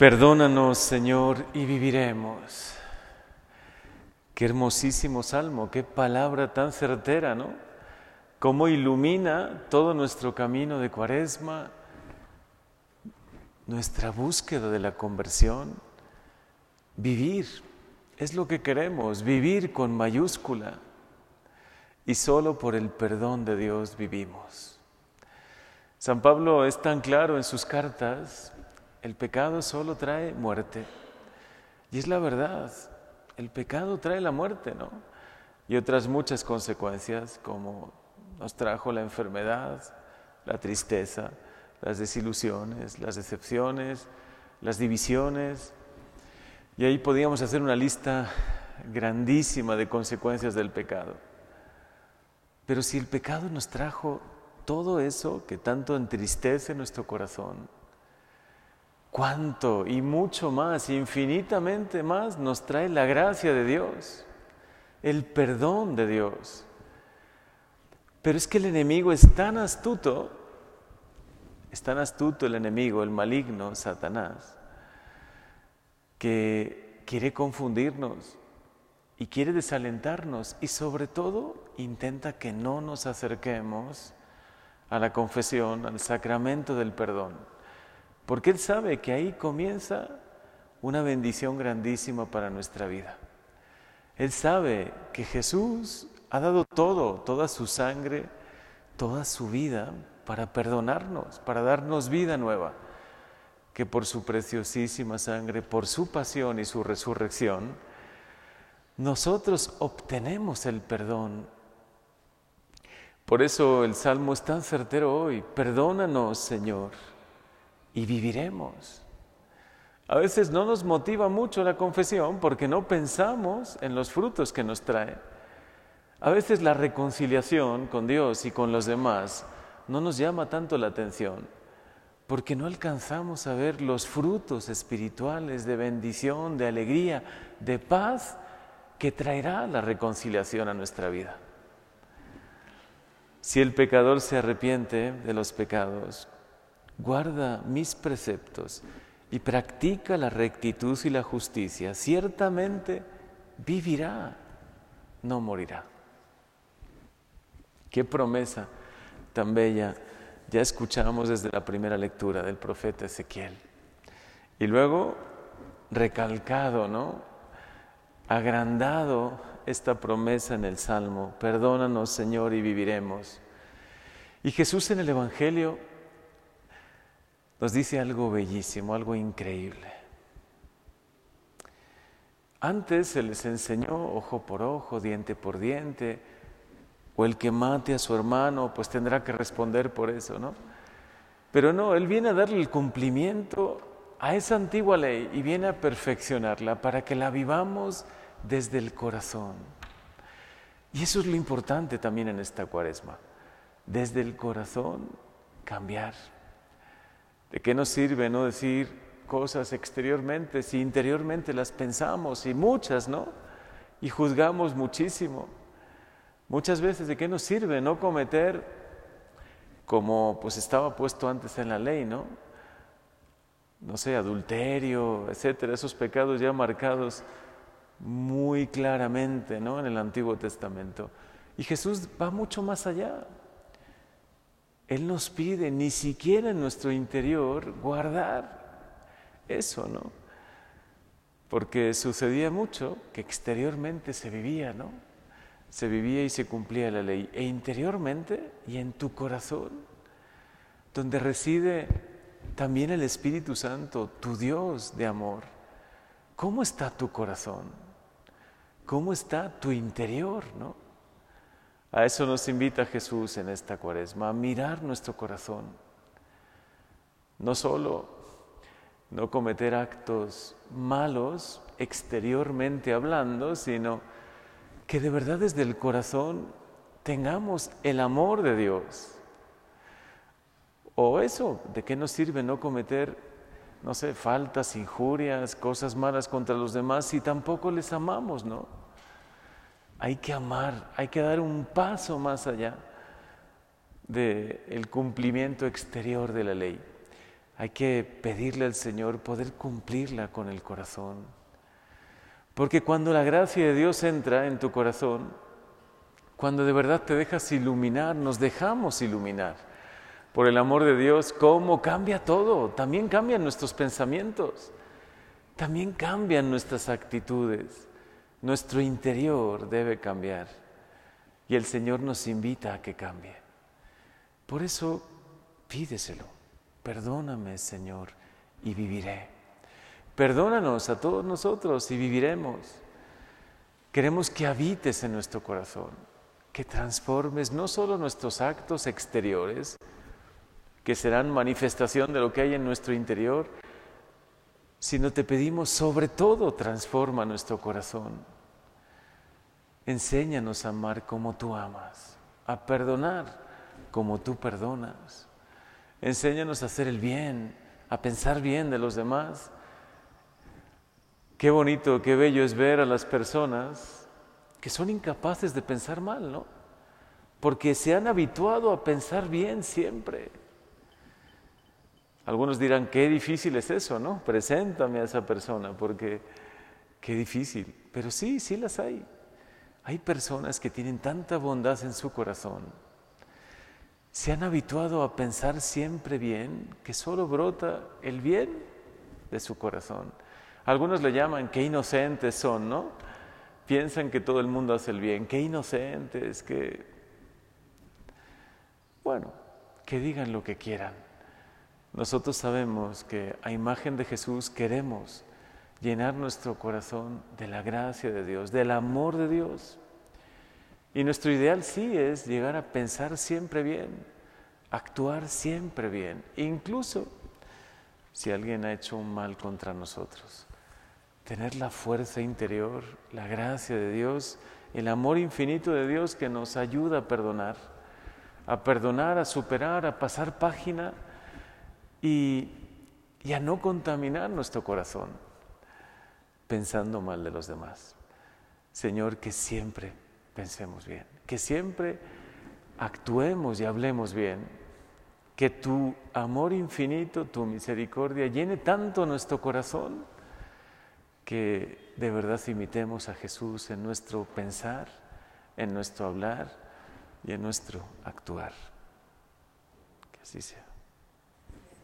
Perdónanos, Señor, y viviremos. Qué hermosísimo salmo, qué palabra tan certera, ¿no? Cómo ilumina todo nuestro camino de cuaresma, nuestra búsqueda de la conversión. Vivir es lo que queremos, vivir con mayúscula. Y solo por el perdón de Dios vivimos. San Pablo es tan claro en sus cartas el pecado solo trae muerte. Y es la verdad, el pecado trae la muerte, ¿no? Y otras muchas consecuencias, como nos trajo la enfermedad, la tristeza, las desilusiones, las decepciones, las divisiones. Y ahí podíamos hacer una lista grandísima de consecuencias del pecado. Pero si el pecado nos trajo todo eso que tanto entristece nuestro corazón, cuánto y mucho más, infinitamente más nos trae la gracia de Dios, el perdón de Dios. Pero es que el enemigo es tan astuto, es tan astuto el enemigo, el maligno, Satanás, que quiere confundirnos y quiere desalentarnos y sobre todo intenta que no nos acerquemos a la confesión, al sacramento del perdón. Porque Él sabe que ahí comienza una bendición grandísima para nuestra vida. Él sabe que Jesús ha dado todo, toda su sangre, toda su vida para perdonarnos, para darnos vida nueva. Que por su preciosísima sangre, por su pasión y su resurrección, nosotros obtenemos el perdón. Por eso el Salmo es tan certero hoy. Perdónanos, Señor y viviremos. A veces no nos motiva mucho la confesión porque no pensamos en los frutos que nos trae. A veces la reconciliación con Dios y con los demás no nos llama tanto la atención porque no alcanzamos a ver los frutos espirituales de bendición, de alegría, de paz que traerá la reconciliación a nuestra vida. Si el pecador se arrepiente de los pecados, guarda mis preceptos y practica la rectitud y la justicia, ciertamente vivirá, no morirá. Qué promesa tan bella ya escuchamos desde la primera lectura del profeta Ezequiel. Y luego recalcado, ¿no? Agrandado esta promesa en el Salmo, perdónanos Señor y viviremos. Y Jesús en el Evangelio nos dice algo bellísimo, algo increíble. Antes se les enseñó ojo por ojo, diente por diente, o el que mate a su hermano, pues tendrá que responder por eso, ¿no? Pero no, Él viene a darle el cumplimiento a esa antigua ley y viene a perfeccionarla para que la vivamos desde el corazón. Y eso es lo importante también en esta cuaresma, desde el corazón cambiar. ¿De qué nos sirve no decir cosas exteriormente si interiormente las pensamos y muchas, ¿no? Y juzgamos muchísimo. Muchas veces, ¿de qué nos sirve no cometer como pues estaba puesto antes en la ley, ¿no? No sé, adulterio, etcétera, esos pecados ya marcados muy claramente, ¿no? En el Antiguo Testamento. Y Jesús va mucho más allá. Él nos pide ni siquiera en nuestro interior guardar eso, ¿no? Porque sucedía mucho que exteriormente se vivía, ¿no? Se vivía y se cumplía la ley. E interiormente y en tu corazón, donde reside también el Espíritu Santo, tu Dios de amor. ¿Cómo está tu corazón? ¿Cómo está tu interior, no? A eso nos invita Jesús en esta cuaresma, a mirar nuestro corazón. No solo no cometer actos malos exteriormente hablando, sino que de verdad desde el corazón tengamos el amor de Dios. O eso, ¿de qué nos sirve no cometer, no sé, faltas, injurias, cosas malas contra los demás si tampoco les amamos, ¿no? Hay que amar, hay que dar un paso más allá del cumplimiento exterior de la ley. hay que pedirle al Señor poder cumplirla con el corazón. Porque cuando la gracia de Dios entra en tu corazón, cuando de verdad te dejas iluminar, nos dejamos iluminar por el amor de Dios, cómo cambia todo, también cambian nuestros pensamientos, también cambian nuestras actitudes, nuestro interior debe cambiar y el Señor nos invita a que cambie. Por eso pídeselo, perdóname Señor y viviré. Perdónanos a todos nosotros y viviremos. Queremos que habites en nuestro corazón, que transformes no solo nuestros actos exteriores, que serán manifestación de lo que hay en nuestro interior, sino te pedimos sobre todo transforma nuestro corazón. Enséñanos a amar como tú amas, a perdonar como tú perdonas. Enséñanos a hacer el bien, a pensar bien de los demás. Qué bonito, qué bello es ver a las personas que son incapaces de pensar mal, ¿no? Porque se han habituado a pensar bien siempre. Algunos dirán, qué difícil es eso, ¿no? Preséntame a esa persona, porque qué difícil. Pero sí, sí las hay. Hay personas que tienen tanta bondad en su corazón. Se han habituado a pensar siempre bien, que solo brota el bien de su corazón. Algunos le llaman, qué inocentes son, ¿no? Piensan que todo el mundo hace el bien, qué inocentes, que... Bueno, que digan lo que quieran nosotros sabemos que a imagen de Jesús queremos llenar nuestro corazón de la gracia de Dios, del amor de Dios. Y nuestro ideal sí es llegar a pensar siempre bien, actuar siempre bien, incluso si alguien ha hecho un mal contra nosotros. Tener la fuerza interior, la gracia de Dios, el amor infinito de Dios que nos ayuda a perdonar, a perdonar, a superar, a pasar página y, a no contaminar nuestro corazón pensando mal de los demás. Señor, que siempre pensemos bien, que siempre actuemos y hablemos bien, que tu amor infinito, tu misericordia llene tanto nuestro corazón que de verdad imitemos a Jesús en nuestro pensar, en nuestro hablar y en nuestro actuar. Que así sea.